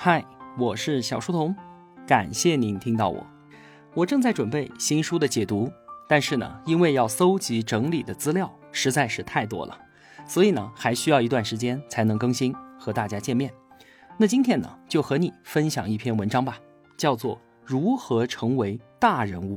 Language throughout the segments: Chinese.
嗨，我是小书童，感谢您听到我。我正在准备新书的解读，但是呢，因为要搜集整理的资料实在是太多了，所以呢，还需要一段时间才能更新和大家见面。那今天呢，就和你分享一篇文章吧，叫做《如何成为大人物》。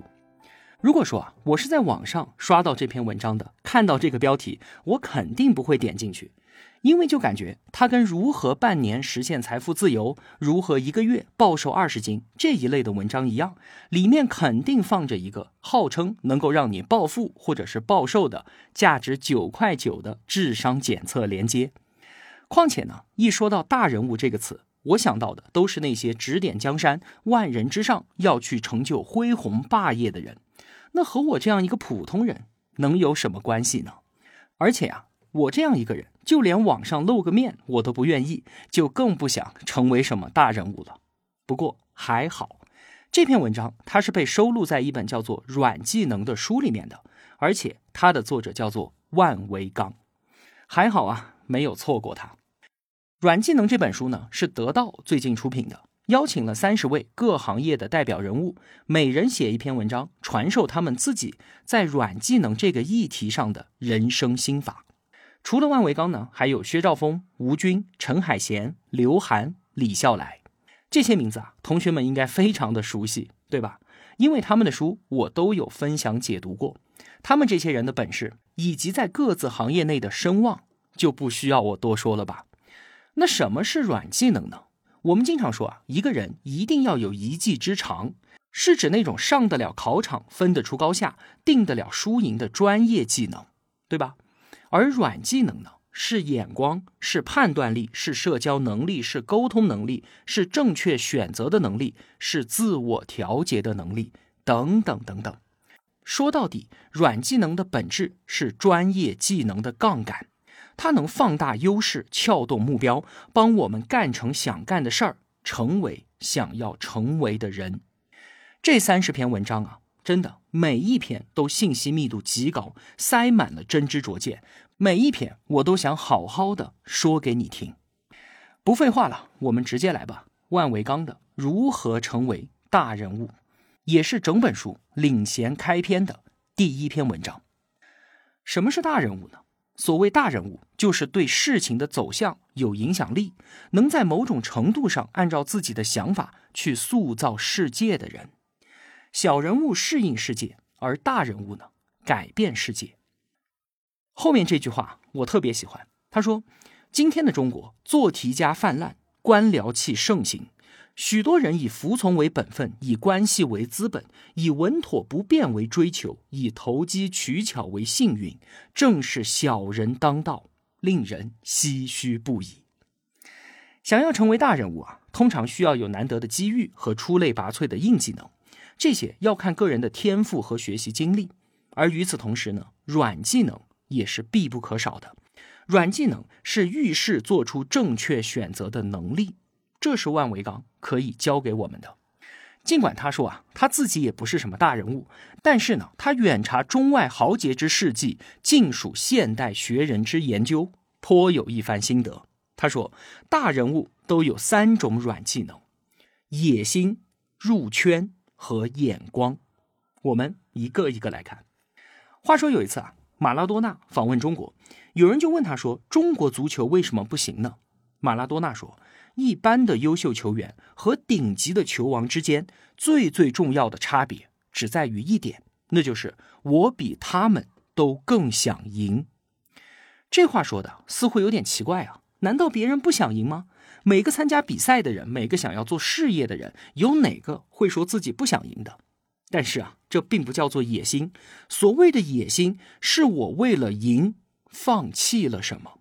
如果说啊，我是在网上刷到这篇文章的，看到这个标题，我肯定不会点进去。因为就感觉它跟如何半年实现财富自由、如何一个月暴瘦二十斤这一类的文章一样，里面肯定放着一个号称能够让你暴富或者是暴瘦的价值九块九的智商检测连接。况且呢，一说到大人物这个词，我想到的都是那些指点江山、万人之上要去成就恢宏霸业的人，那和我这样一个普通人能有什么关系呢？而且呀。我这样一个人，就连网上露个面我都不愿意，就更不想成为什么大人物了。不过还好，这篇文章它是被收录在一本叫做《软技能》的书里面的，而且它的作者叫做万维刚。还好啊，没有错过他。《软技能》这本书呢，是得到最近出品的，邀请了三十位各行业的代表人物，每人写一篇文章，传授他们自己在软技能这个议题上的人生心法。除了万维刚呢，还有薛兆丰、吴军、陈海贤、刘涵、李笑来，这些名字啊，同学们应该非常的熟悉，对吧？因为他们的书我都有分享解读过，他们这些人的本事以及在各自行业内的声望，就不需要我多说了吧？那什么是软技能呢？我们经常说啊，一个人一定要有一技之长，是指那种上得了考场、分得出高下、定得了输赢的专业技能，对吧？而软技能呢，是眼光，是判断力，是社交能力，是沟通能力，是正确选择的能力，是自我调节的能力，等等等等。说到底，软技能的本质是专业技能的杠杆，它能放大优势，撬动目标，帮我们干成想干的事儿，成为想要成为的人。这三十篇文章啊。真的，每一篇都信息密度极高，塞满了真知灼见。每一篇我都想好好的说给你听。不废话了，我们直接来吧。万维刚的《如何成为大人物》，也是整本书领衔开篇的第一篇文章。什么是大人物呢？所谓大人物，就是对事情的走向有影响力，能在某种程度上按照自己的想法去塑造世界的人。小人物适应世界，而大人物呢，改变世界。后面这句话我特别喜欢。他说：“今天的中国，做题家泛滥，官僚气盛行，许多人以服从为本分，以关系为资本，以稳妥不变为追求，以投机取巧为幸运，正是小人当道，令人唏嘘不已。”想要成为大人物啊，通常需要有难得的机遇和出类拔萃的硬技能。这些要看个人的天赋和学习经历，而与此同时呢，软技能也是必不可少的。软技能是遇事做出正确选择的能力，这是万维刚可以教给我们的。尽管他说啊，他自己也不是什么大人物，但是呢，他远察中外豪杰之事迹，尽属现代学人之研究，颇有一番心得。他说，大人物都有三种软技能：野心、入圈。和眼光，我们一个一个来看。话说有一次啊，马拉多纳访问中国，有人就问他说：“中国足球为什么不行呢？”马拉多纳说：“一般的优秀球员和顶级的球王之间，最最重要的差别只在于一点，那就是我比他们都更想赢。”这话说的似乎有点奇怪啊，难道别人不想赢吗？每个参加比赛的人，每个想要做事业的人，有哪个会说自己不想赢的？但是啊，这并不叫做野心。所谓的野心，是我为了赢放弃了什么？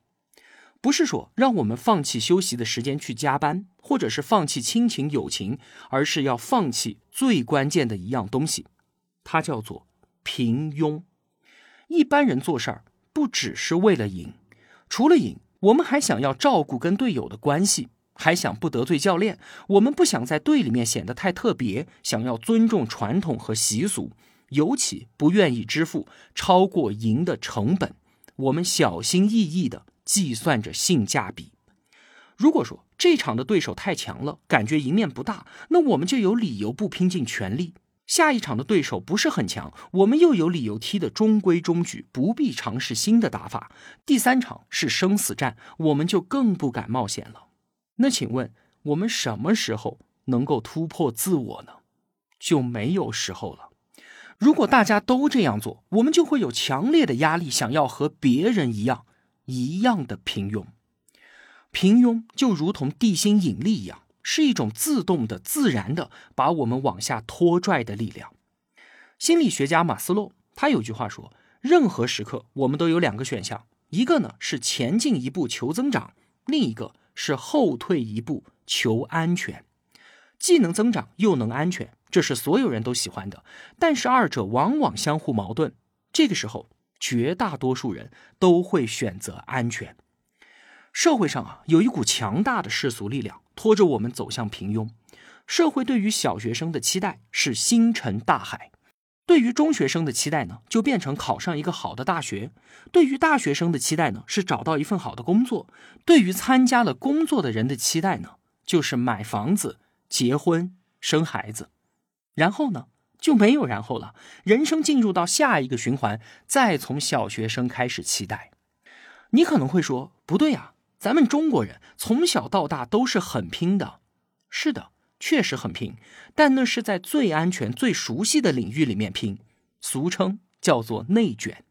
不是说让我们放弃休息的时间去加班，或者是放弃亲情友情，而是要放弃最关键的一样东西，它叫做平庸。一般人做事儿不只是为了赢，除了赢。我们还想要照顾跟队友的关系，还想不得罪教练。我们不想在队里面显得太特别，想要尊重传统和习俗，尤其不愿意支付超过赢的成本。我们小心翼翼地计算着性价比。如果说这场的对手太强了，感觉赢面不大，那我们就有理由不拼尽全力。下一场的对手不是很强，我们又有理由踢得中规中矩，不必尝试新的打法。第三场是生死战，我们就更不敢冒险了。那请问我们什么时候能够突破自我呢？就没有时候了。如果大家都这样做，我们就会有强烈的压力，想要和别人一样，一样的平庸。平庸就如同地心引力一样。是一种自动的、自然的把我们往下拖拽的力量。心理学家马斯洛他有句话说：任何时刻我们都有两个选项，一个呢是前进一步求增长，另一个是后退一步求安全。既能增长又能安全，这是所有人都喜欢的。但是二者往往相互矛盾。这个时候，绝大多数人都会选择安全。社会上啊，有一股强大的世俗力量拖着我们走向平庸。社会对于小学生的期待是星辰大海，对于中学生的期待呢，就变成考上一个好的大学；对于大学生的期待呢，是找到一份好的工作；对于参加了工作的人的期待呢，就是买房子、结婚、生孩子。然后呢，就没有然后了。人生进入到下一个循环，再从小学生开始期待。你可能会说，不对呀。咱们中国人从小到大都是很拼的，是的，确实很拼，但那是在最安全、最熟悉的领域里面拼，俗称叫做内卷。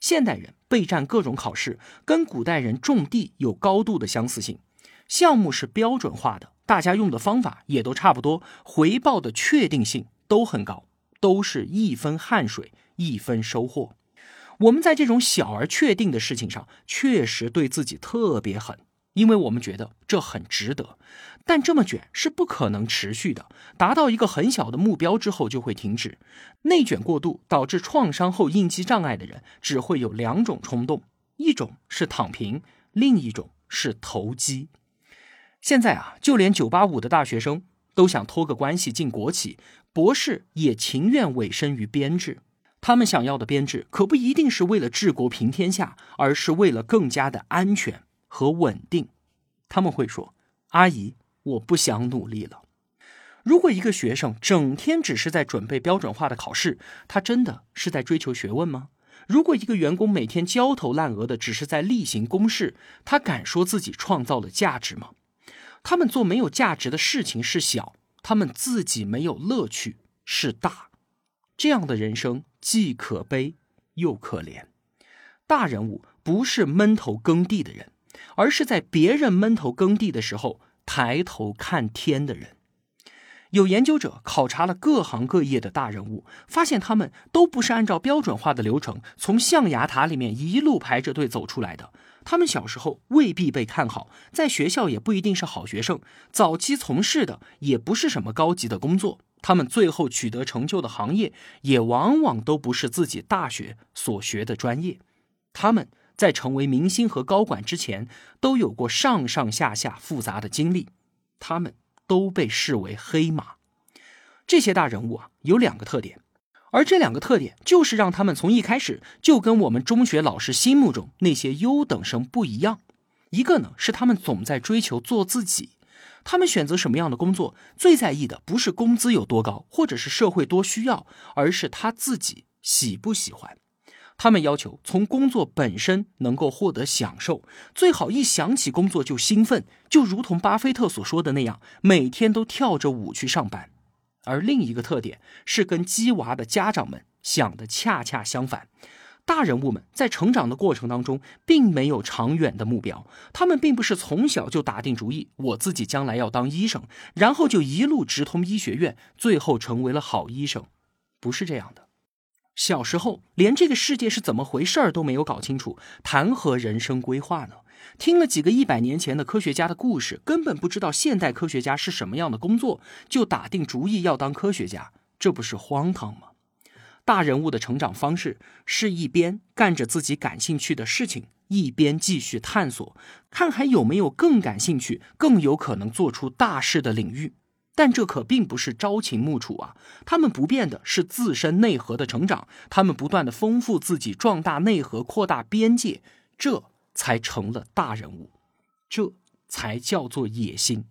现代人备战各种考试，跟古代人种地有高度的相似性，项目是标准化的，大家用的方法也都差不多，回报的确定性都很高，都是一分汗水一分收获。我们在这种小而确定的事情上，确实对自己特别狠，因为我们觉得这很值得。但这么卷是不可能持续的，达到一个很小的目标之后就会停止。内卷过度导致创伤后应激障碍的人，只会有两种冲动：一种是躺平，另一种是投机。现在啊，就连九八五的大学生都想托个关系进国企，博士也情愿委身于编制。他们想要的编制可不一定是为了治国平天下，而是为了更加的安全和稳定。他们会说：“阿姨，我不想努力了。”如果一个学生整天只是在准备标准化的考试，他真的是在追求学问吗？如果一个员工每天焦头烂额的只是在例行公事，他敢说自己创造了价值吗？他们做没有价值的事情是小，他们自己没有乐趣是大。这样的人生。既可悲又可怜，大人物不是闷头耕地的人，而是在别人闷头耕地的时候抬头看天的人。有研究者考察了各行各业的大人物，发现他们都不是按照标准化的流程从象牙塔里面一路排着队走出来的。他们小时候未必被看好，在学校也不一定是好学生，早期从事的也不是什么高级的工作。他们最后取得成就的行业，也往往都不是自己大学所学的专业。他们在成为明星和高管之前，都有过上上下下复杂的经历。他们都被视为黑马。这些大人物啊，有两个特点，而这两个特点就是让他们从一开始就跟我们中学老师心目中那些优等生不一样。一个呢，是他们总在追求做自己。他们选择什么样的工作，最在意的不是工资有多高，或者是社会多需要，而是他自己喜不喜欢。他们要求从工作本身能够获得享受，最好一想起工作就兴奋，就如同巴菲特所说的那样，每天都跳着舞去上班。而另一个特点是跟鸡娃的家长们想的恰恰相反。大人物们在成长的过程当中，并没有长远的目标。他们并不是从小就打定主意，我自己将来要当医生，然后就一路直通医学院，最后成为了好医生。不是这样的。小时候连这个世界是怎么回事儿都没有搞清楚，谈何人生规划呢？听了几个一百年前的科学家的故事，根本不知道现代科学家是什么样的工作，就打定主意要当科学家，这不是荒唐吗？大人物的成长方式是一边干着自己感兴趣的事情，一边继续探索，看还有没有更感兴趣、更有可能做出大事的领域。但这可并不是朝秦暮楚啊！他们不变的是自身内核的成长，他们不断的丰富自己，壮大内核，扩大边界，这才成了大人物。这才叫做野心。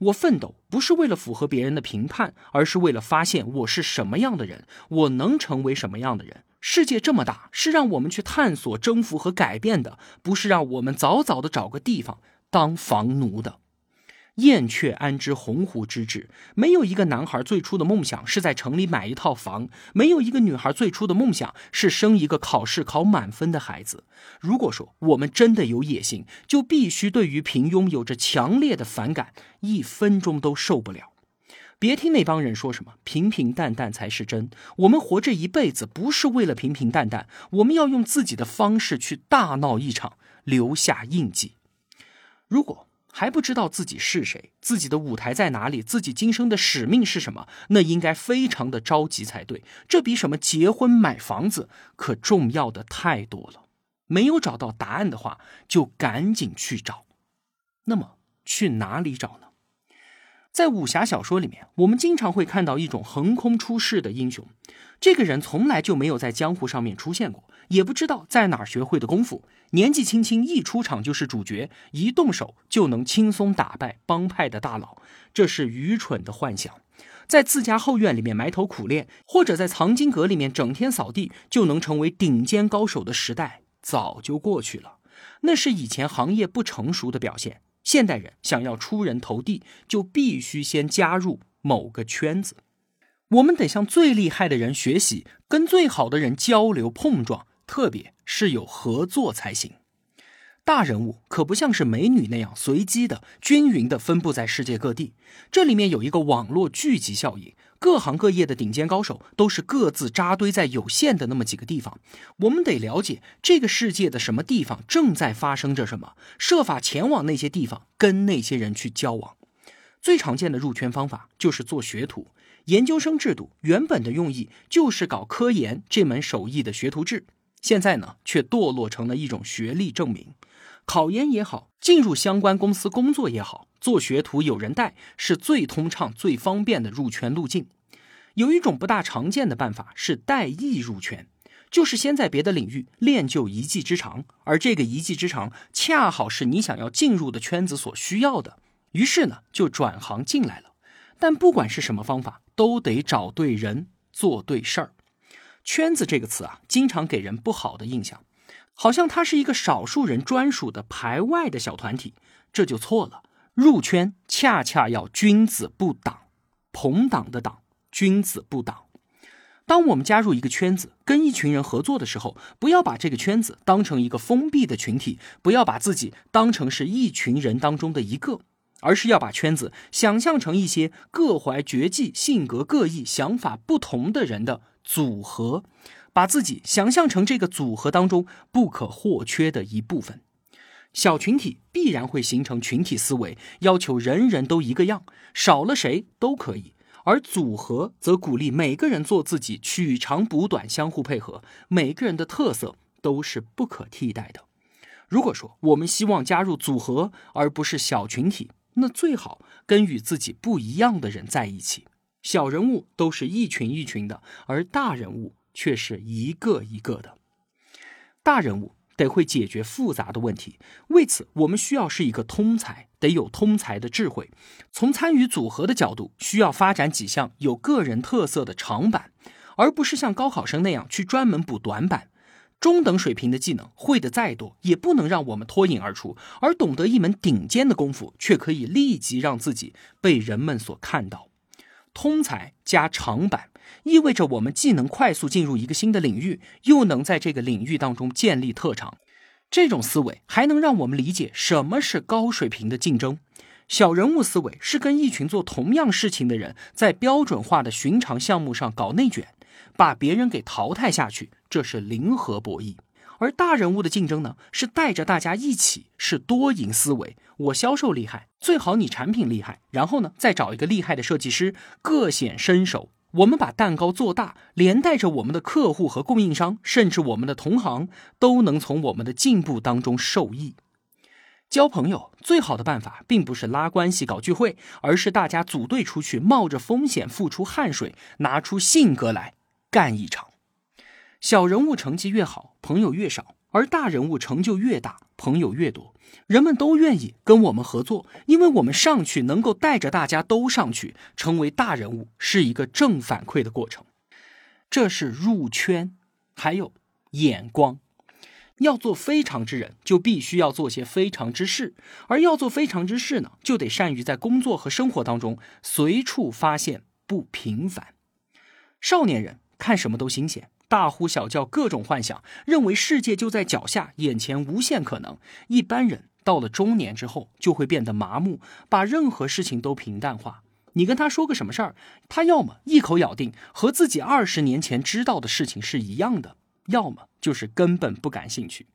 我奋斗不是为了符合别人的评判，而是为了发现我是什么样的人，我能成为什么样的人。世界这么大，是让我们去探索、征服和改变的，不是让我们早早的找个地方当房奴的。燕雀安知鸿鹄之志？没有一个男孩最初的梦想是在城里买一套房，没有一个女孩最初的梦想是生一个考试考满分的孩子。如果说我们真的有野心，就必须对于平庸有着强烈的反感，一分钟都受不了。别听那帮人说什么平平淡淡才是真。我们活这一辈子不是为了平平淡淡，我们要用自己的方式去大闹一场，留下印记。如果。还不知道自己是谁，自己的舞台在哪里，自己今生的使命是什么？那应该非常的着急才对。这比什么结婚买房子可重要的太多了。没有找到答案的话，就赶紧去找。那么去哪里找呢？在武侠小说里面，我们经常会看到一种横空出世的英雄。这个人从来就没有在江湖上面出现过，也不知道在哪儿学会的功夫。年纪轻轻一出场就是主角，一动手就能轻松打败帮派的大佬，这是愚蠢的幻想。在自家后院里面埋头苦练，或者在藏经阁里面整天扫地，就能成为顶尖高手的时代早就过去了。那是以前行业不成熟的表现。现代人想要出人头地，就必须先加入某个圈子。我们得向最厉害的人学习，跟最好的人交流碰撞，特别是有合作才行。大人物可不像是美女那样随机的、均匀的分布在世界各地，这里面有一个网络聚集效应，各行各业的顶尖高手都是各自扎堆在有限的那么几个地方。我们得了解这个世界的什么地方正在发生着什么，设法前往那些地方，跟那些人去交往。最常见的入圈方法就是做学徒。研究生制度原本的用意就是搞科研这门手艺的学徒制，现在呢却堕落成了一种学历证明。考研也好，进入相关公司工作也好，做学徒有人带是最通畅、最方便的入圈路径。有一种不大常见的办法是带艺入圈，就是先在别的领域练就一技之长，而这个一技之长恰好是你想要进入的圈子所需要的，于是呢就转行进来了。但不管是什么方法，都得找对人做对事儿。圈子这个词啊，经常给人不好的印象，好像它是一个少数人专属的排外的小团体，这就错了。入圈恰恰要君子不党，朋党的党，君子不党。当我们加入一个圈子，跟一群人合作的时候，不要把这个圈子当成一个封闭的群体，不要把自己当成是一群人当中的一个。而是要把圈子想象成一些各怀绝技、性格各异、想法不同的人的组合，把自己想象成这个组合当中不可或缺的一部分。小群体必然会形成群体思维，要求人人都一个样，少了谁都可以；而组合则鼓励每个人做自己，取长补短，相互配合，每个人的特色都是不可替代的。如果说我们希望加入组合，而不是小群体，那最好跟与自己不一样的人在一起。小人物都是一群一群的，而大人物却是一个一个的。大人物得会解决复杂的问题，为此我们需要是一个通才，得有通才的智慧。从参与组合的角度，需要发展几项有个人特色的长板，而不是像高考生那样去专门补短板。中等水平的技能会的再多，也不能让我们脱颖而出；而懂得一门顶尖的功夫，却可以立即让自己被人们所看到。通才加长板，意味着我们既能快速进入一个新的领域，又能在这个领域当中建立特长。这种思维还能让我们理解什么是高水平的竞争。小人物思维是跟一群做同样事情的人在标准化的寻常项目上搞内卷。把别人给淘汰下去，这是零和博弈；而大人物的竞争呢，是带着大家一起，是多赢思维。我销售厉害，最好你产品厉害，然后呢，再找一个厉害的设计师，各显身手。我们把蛋糕做大，连带着我们的客户和供应商，甚至我们的同行，都能从我们的进步当中受益。交朋友最好的办法，并不是拉关系、搞聚会，而是大家组队出去，冒着风险，付出汗水，拿出性格来。干一场，小人物成绩越好，朋友越少；而大人物成就越大，朋友越多，人们都愿意跟我们合作，因为我们上去能够带着大家都上去，成为大人物是一个正反馈的过程。这是入圈，还有眼光。要做非常之人，就必须要做些非常之事，而要做非常之事呢，就得善于在工作和生活当中随处发现不平凡。少年人看什么都新鲜。大呼小叫，各种幻想，认为世界就在脚下，眼前无限可能。一般人到了中年之后，就会变得麻木，把任何事情都平淡化。你跟他说个什么事儿，他要么一口咬定和自己二十年前知道的事情是一样的，要么就是根本不感兴趣。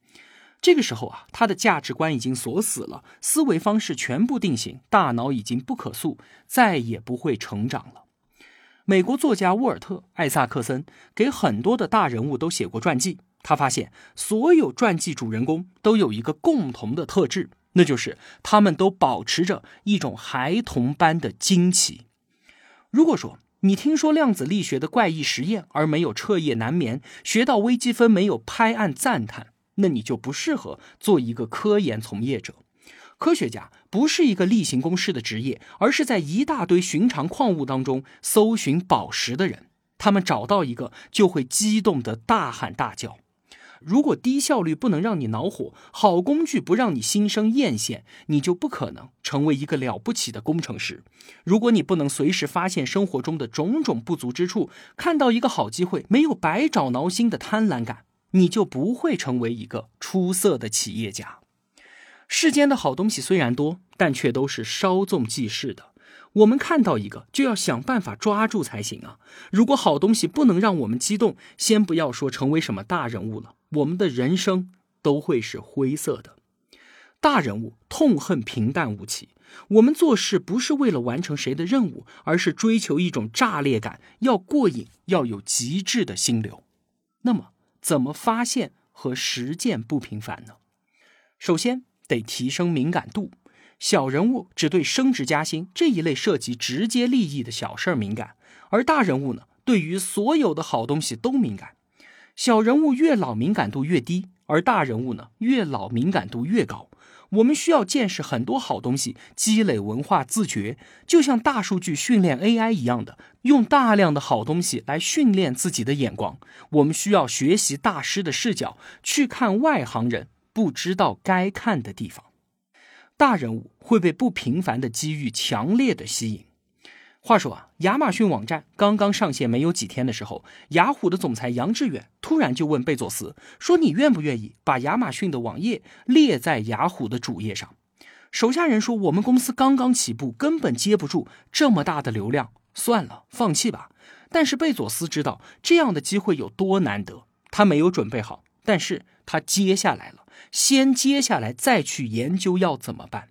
这个时候啊，他的价值观已经锁死了，思维方式全部定型，大脑已经不可塑，再也不会成长了。美国作家沃尔特·艾萨克森给很多的大人物都写过传记。他发现，所有传记主人公都有一个共同的特质，那就是他们都保持着一种孩童般的惊奇。如果说你听说量子力学的怪异实验而没有彻夜难眠，学到微积分没有拍案赞叹，那你就不适合做一个科研从业者。科学家不是一个例行公事的职业，而是在一大堆寻常矿物当中搜寻宝石的人。他们找到一个就会激动的大喊大叫。如果低效率不能让你恼火，好工具不让你心生艳羡，你就不可能成为一个了不起的工程师。如果你不能随时发现生活中的种种不足之处，看到一个好机会没有白找挠心的贪婪感，你就不会成为一个出色的企业家。世间的好东西虽然多，但却都是稍纵即逝的。我们看到一个，就要想办法抓住才行啊！如果好东西不能让我们激动，先不要说成为什么大人物了，我们的人生都会是灰色的。大人物痛恨平淡无奇，我们做事不是为了完成谁的任务，而是追求一种炸裂感，要过瘾，要有极致的心流。那么，怎么发现和实践不平凡呢？首先。得提升敏感度，小人物只对升职加薪这一类涉及直接利益的小事儿敏感，而大人物呢，对于所有的好东西都敏感。小人物越老敏感度越低，而大人物呢，越老敏感度越高。我们需要见识很多好东西，积累文化自觉，就像大数据训练 AI 一样的，用大量的好东西来训练自己的眼光。我们需要学习大师的视角，去看外行人。不知道该看的地方，大人物会被不平凡的机遇强烈的吸引。话说啊，亚马逊网站刚刚上线没有几天的时候，雅虎的总裁杨致远突然就问贝佐斯说：“你愿不愿意把亚马逊的网页列在雅虎的主页上？”手下人说：“我们公司刚刚起步，根本接不住这么大的流量，算了，放弃吧。”但是贝佐斯知道这样的机会有多难得，他没有准备好，但是他接下来了。先接下来再去研究要怎么办。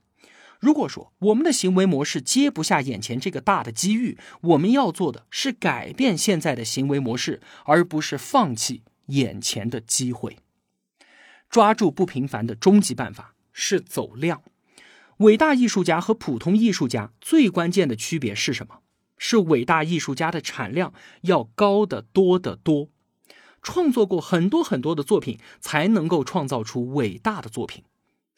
如果说我们的行为模式接不下眼前这个大的机遇，我们要做的是改变现在的行为模式，而不是放弃眼前的机会。抓住不平凡的终极办法是走量。伟大艺术家和普通艺术家最关键的区别是什么？是伟大艺术家的产量要高得多得多。创作过很多很多的作品，才能够创造出伟大的作品。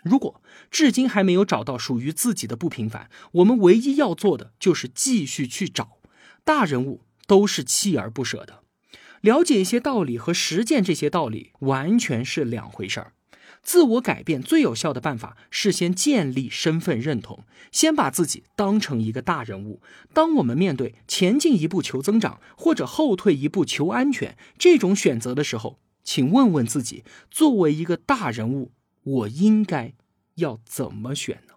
如果至今还没有找到属于自己的不平凡，我们唯一要做的就是继续去找。大人物都是锲而不舍的，了解一些道理和实践这些道理完全是两回事儿。自我改变最有效的办法是先建立身份认同，先把自己当成一个大人物。当我们面对前进一步求增长，或者后退一步求安全这种选择的时候，请问问自己：作为一个大人物，我应该要怎么选呢？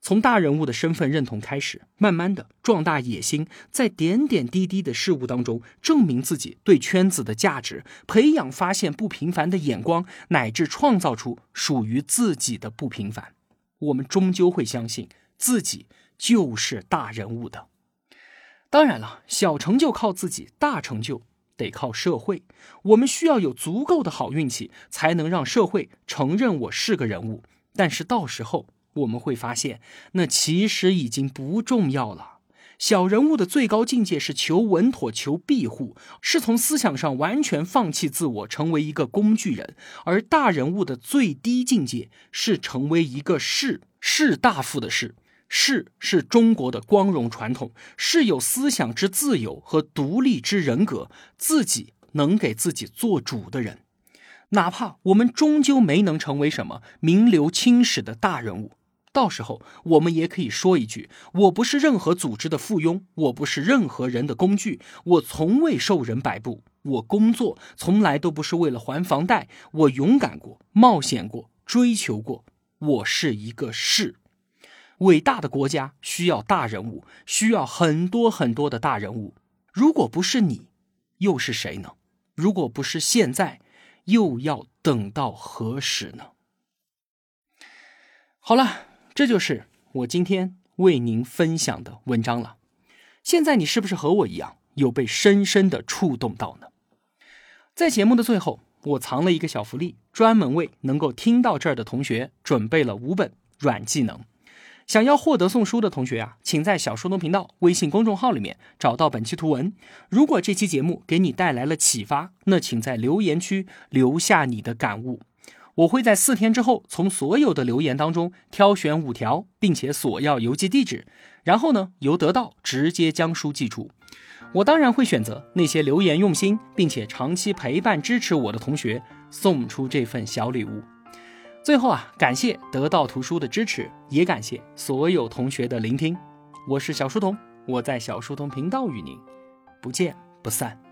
从大人物的身份认同开始，慢慢的壮大野心，在点点滴滴的事物当中证明自己对圈子的价值，培养发现不平凡的眼光，乃至创造出属于自己的不平凡。我们终究会相信自己就是大人物的。当然了，小成就靠自己，大成就得靠社会。我们需要有足够的好运气，才能让社会承认我是个人物。但是到时候。我们会发现，那其实已经不重要了。小人物的最高境界是求稳妥、求庇护，是从思想上完全放弃自我，成为一个工具人；而大人物的最低境界是成为一个士，士大夫的士。士是中国的光荣传统，是有思想之自由和独立之人格，自己能给自己做主的人。哪怕我们终究没能成为什么名留青史的大人物。到时候，我们也可以说一句：“我不是任何组织的附庸，我不是任何人的工具，我从未受人摆布，我工作从来都不是为了还房贷，我勇敢过，冒险过，追求过，我是一个士。”伟大的国家需要大人物，需要很多很多的大人物。如果不是你，又是谁呢？如果不是现在，又要等到何时呢？好了。这就是我今天为您分享的文章了。现在你是不是和我一样有被深深的触动到呢？在节目的最后，我藏了一个小福利，专门为能够听到这儿的同学准备了五本软技能。想要获得送书的同学啊，请在小书童频道微信公众号里面找到本期图文。如果这期节目给你带来了启发，那请在留言区留下你的感悟。我会在四天之后从所有的留言当中挑选五条，并且索要邮寄地址，然后呢由得到直接将书寄出。我当然会选择那些留言用心并且长期陪伴支持我的同学送出这份小礼物。最后啊，感谢得到图书的支持，也感谢所有同学的聆听。我是小书童，我在小书童频道与您不见不散。